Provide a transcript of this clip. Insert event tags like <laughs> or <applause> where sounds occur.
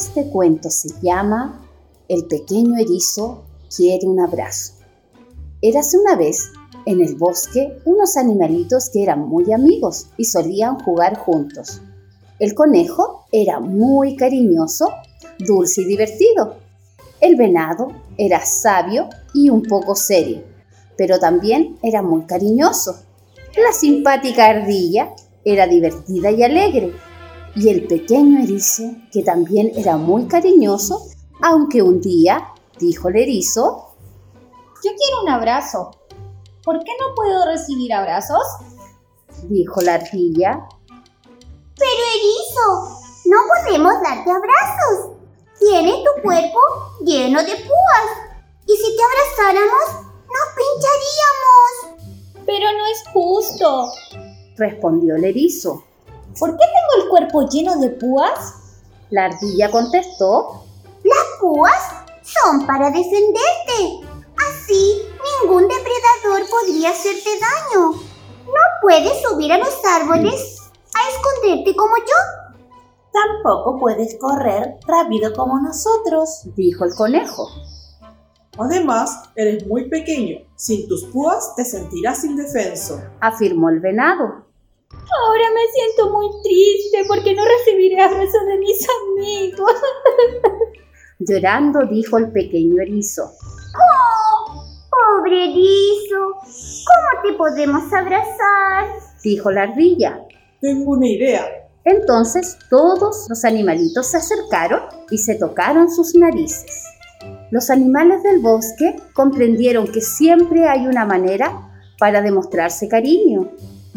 Este cuento se llama El pequeño erizo quiere un abrazo. Érase una vez en el bosque unos animalitos que eran muy amigos y solían jugar juntos. El conejo era muy cariñoso, dulce y divertido. El venado era sabio y un poco serio, pero también era muy cariñoso. La simpática ardilla era divertida y alegre. Y el pequeño erizo, que también era muy cariñoso, aunque un día, dijo el erizo, Yo quiero un abrazo. ¿Por qué no puedo recibir abrazos? dijo la ardilla, Pero erizo, no podemos darte abrazos. Tienes tu cuerpo lleno de púas. Y si te abrazáramos, nos pincharíamos. Pero no es justo. respondió el erizo. ¿Por qué tengo el cuerpo lleno de púas? La ardilla contestó, Las púas son para defenderte. Así, ningún depredador podría hacerte daño. No puedes subir a los árboles a esconderte como yo. Tampoco puedes correr rápido como nosotros. dijo el conejo. Además, eres muy pequeño. Sin tus púas te sentirás indefenso. afirmó el venado. Ahora me siento muy triste porque no recibiré abrazos de mis amigos. <laughs> Llorando dijo el pequeño erizo. ¡Oh! Pobre erizo. ¿Cómo te podemos abrazar? Dijo la ardilla. Tengo una idea. Entonces todos los animalitos se acercaron y se tocaron sus narices. Los animales del bosque comprendieron que siempre hay una manera para demostrarse cariño.